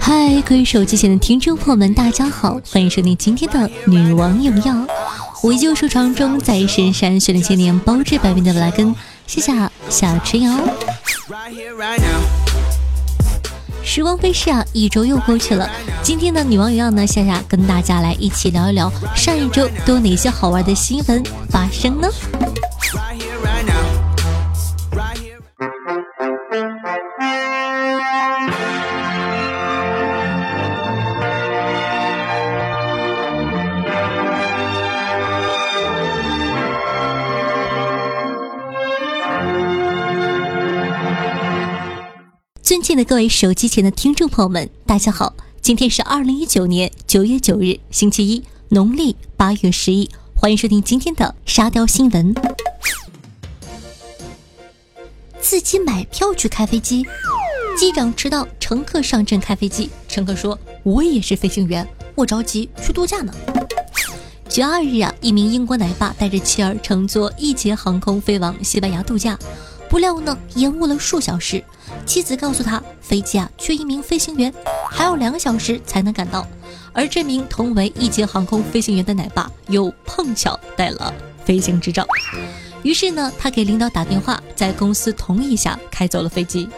嗨，各位手机前的听众朋友们，大家好，欢迎收听今天的《女王有药》。我依旧收藏中在深山训练千年，包治百病的布拉根，谢谢小春瑶。时光飞逝啊，一周又过去了。今天的女王有药呢，夏夏跟大家来一起聊一聊上一周都有哪些好玩的新闻发生呢？尊敬的各位手机前的听众朋友们，大家好！今天是二零一九年九月九日，星期一，农历八月十一。欢迎收听今天的沙雕新闻。自己买票去开飞机，机长迟到，乘客上阵开飞机。乘客说：“我也是飞行员，我着急去度假呢。”九月二日啊，一名英国奶爸带着妻儿乘坐易捷航空飞往西班牙度假。不料呢，延误了数小时。妻子告诉他，飞机啊缺一名飞行员，还要两个小时才能赶到。而这名同为一级航空飞行员的奶爸又碰巧带了飞行执照，于是呢，他给领导打电话，在公司同意下开走了飞机。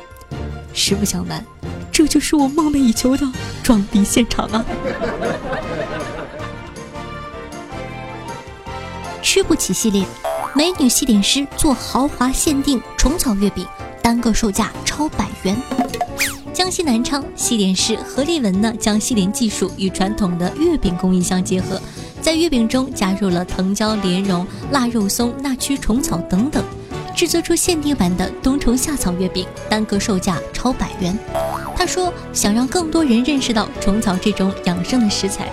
实不相瞒，这就是我梦寐以求的装逼现场啊！吃不起系列。美女西点师做豪华限定虫草月饼，单个售价元。江西南昌西点师何立文呢，将西点技术与传统的月饼工艺相结合，在月饼中加入了藤椒、莲蓉、腊肉松、纳曲虫草等等，制作出限定版的冬虫夏草月饼，单个售价超百元。他说，想让更多人认识到虫草这种养生的食材。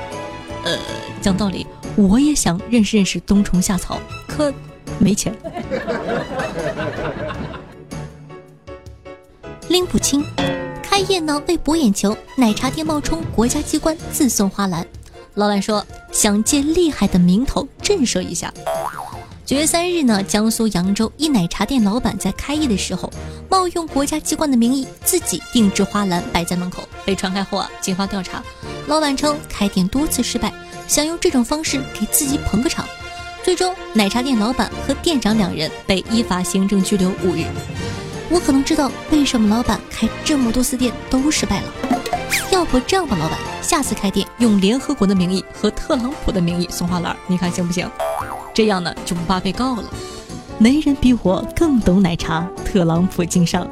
呃，讲道理，我也想认识认识冬虫夏草，可。没钱，拎不清。开业呢为博眼球，奶茶店冒充国家机关自送花篮。老板说想借厉害的名头震慑一下。九月三日呢，江苏扬州一奶茶店老板在开业的时候，冒用国家机关的名义，自己定制花篮摆在门口。被传开后啊，警方调查，老板称开店多次失败，想用这种方式给自己捧个场。最终，奶茶店老板和店长两人被依法行政拘留五日。我可能知道为什么老板开这么多次店都失败了。要不这样吧，老板，下次开店用联合国的名义和特朗普的名义送花篮，你看行不行？这样呢就不怕被告了。没人比我更懂奶茶，特朗普敬上。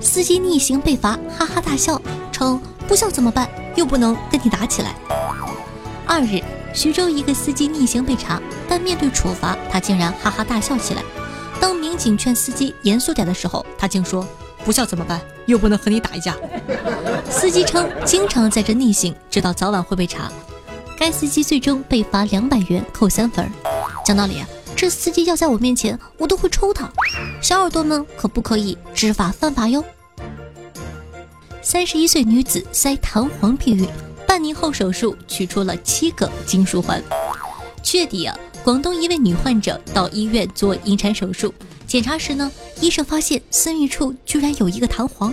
司机逆行被罚，哈哈大笑，称不笑怎么办？又不能跟你打起来。二日，徐州一个司机逆行被查，但面对处罚，他竟然哈哈大笑起来。当民警劝司机严肃点的时候，他竟说：“不笑怎么办？又不能和你打一架。”司机称经常在这逆行，知道早晚会被查。该司机最终被罚两百元，扣三分。讲道理，这司机要在我面前，我都会抽他。小耳朵们可不可以知法犯法哟？三十一岁女子塞弹簧避孕，半年后手术取出了七个金属环。七月底啊，广东一位女患者到医院做引产手术，检查时呢，医生发现私密处居然有一个弹簧。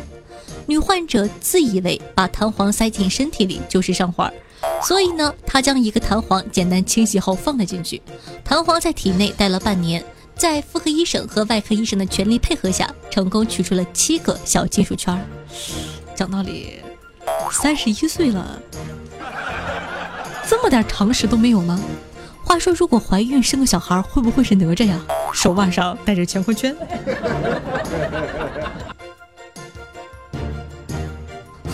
女患者自以为把弹簧塞进身体里就是上环，所以呢，她将一个弹簧简单清洗后放了进去。弹簧在体内待了半年，在妇科医生和外科医生的全力配合下，成功取出了七个小金属圈。讲道理，三十一岁了，这么点常识都没有吗？话说，如果怀孕生个小孩，会不会是哪吒呀？手腕上戴着乾坤圈。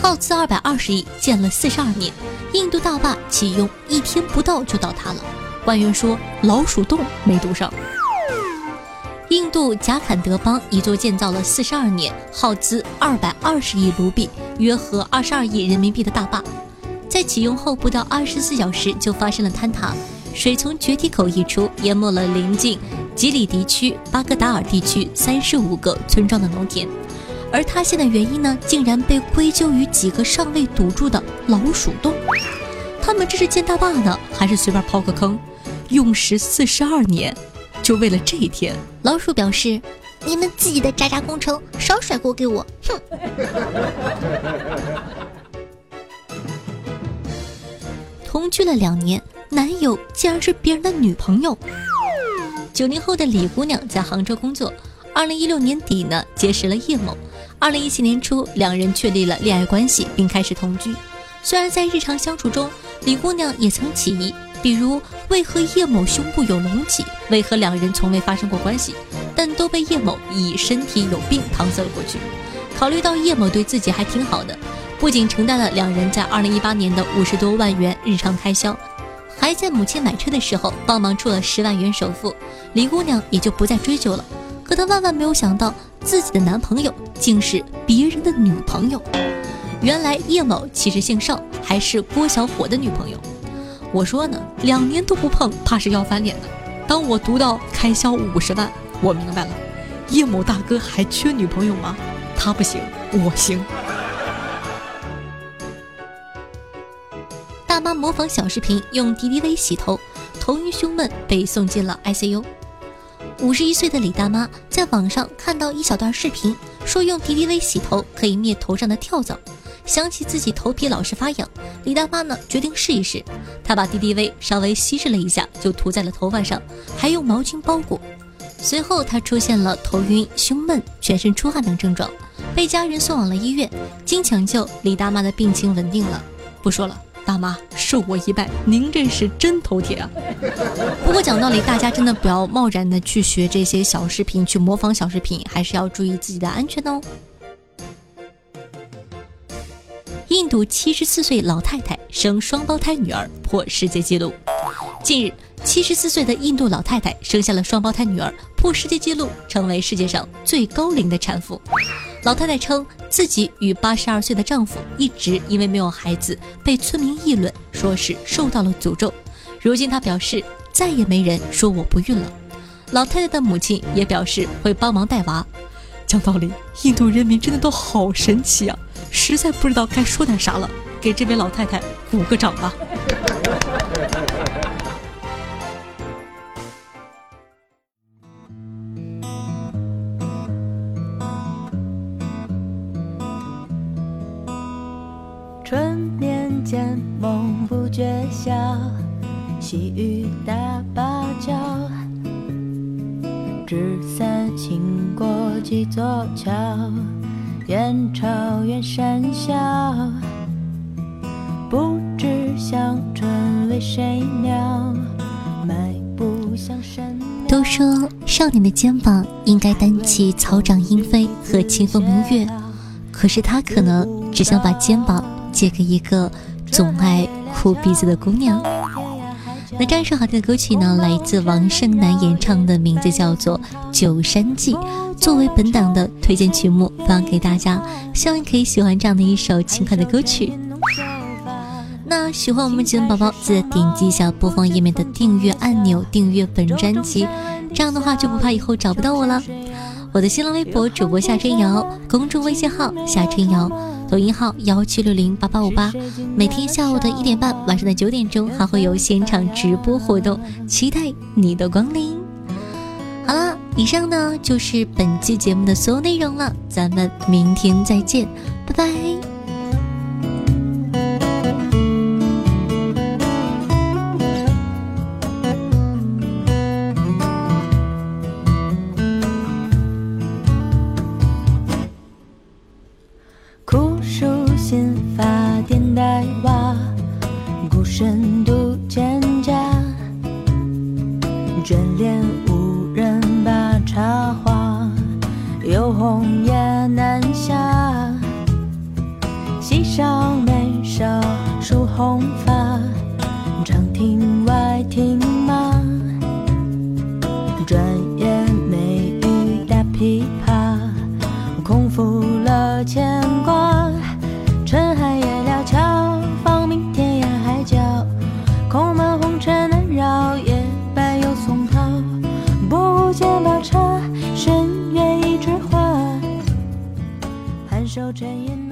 耗资二百二十亿建了四十二年，印度大坝启用一天不到就倒塌了，官员说老鼠洞没堵上。印度贾坎德邦一座建造了四十二年、耗资二百二十亿卢比（约合二十二亿人民币）的大坝，在启用后不到二十四小时就发生了坍塌，水从决堤口溢出，淹没了临近吉里迪区巴格达尔地区三十五个村庄的农田。而塌陷的原因呢，竟然被归咎于几个尚未堵住的老鼠洞。他们这是建大坝呢，还是随便刨个坑？用时四十二年。就为了这一天。老鼠表示：“你们自己的渣渣工程少甩锅给我！”哼。同居了两年，男友竟然是别人的女朋友。九零后的李姑娘在杭州工作，二零一六年底呢结识了叶某，二零一七年初两人确立了恋爱关系，并开始同居。虽然在日常相处中，李姑娘也曾起疑，比如为何叶某胸部有隆起，为何两人从未发生过关系，但都被叶某以身体有病搪塞了过去。考虑到叶某对自己还挺好的。不仅承担了两人在二零一八年的五十多万元日常开销，还在母亲买车的时候帮忙出了十万元首付，李姑娘也就不再追究了。可她万万没有想到，自己的男朋友竟是别人的女朋友。原来叶某其实姓邵，还是郭小伙的女朋友。我说呢，两年都不碰，怕是要翻脸的。当我读到开销五十万，我明白了，叶某大哥还缺女朋友吗？他不行，我行。大妈模仿小视频用敌敌畏洗头，头晕胸闷被送进了 ICU。五十一岁的李大妈在网上看到一小段视频，说用敌敌畏洗头可以灭头上的跳蚤。想起自己头皮老是发痒，李大妈呢决定试一试。她把敌敌畏稍微稀释了一下，就涂在了头发上，还用毛巾包裹。随后她出现了头晕、胸闷、全身出汗等症状，被家人送往了医院。经抢救，李大妈的病情稳定了。不说了。大妈，受我一拜，您这是真头铁啊！不过讲道理，大家真的不要贸然的去学这些小视频，去模仿小视频，还是要注意自己的安全哦。印度七十四岁老太太生双胞胎女儿破世界纪录。近日，七十四岁的印度老太太生下了双胞胎女儿，破世界纪录，成为世界上最高龄的产妇。老太太称，自己与八十二岁的丈夫一直因为没有孩子，被村民议论，说是受到了诅咒。如今她表示，再也没人说我不孕了。老太太的母亲也表示会帮忙带娃。讲道理，印度人民真的都好神奇啊！实在不知道该说点啥了，给这位老太太鼓个掌吧。细雨打芭蕉，纸伞轻过几座桥，远潮远山小，不知乡春为谁鸟，迈步向山都说少年的肩膀应该担起草长莺飞和清风明月，可是他可能只想把肩膀借给一个总爱哭鼻子的姑娘。那这样一首好听的歌曲呢，来自王胜男演唱的，名字叫做《九山记》，作为本档的推荐曲目放给大家，希望你可以喜欢这样的一首轻快的歌曲。那喜欢我们节目宝宝，记得点击一下播放页面的订阅按钮，订阅本专辑，这样的话就不怕以后找不到我了。我的新浪微博主播夏春瑶，公众微信号夏春瑶。抖音号幺七六零八八五八，每天下午的一点半，晚上的九点钟还会有现场直播活动，期待你的光临。好了，以上呢就是本期节目的所有内容了，咱们明天再见，拜拜。红叶南下溪上梅梢梳红发长亭外听马转眼梅雨打琵琶空负了牵挂。转眼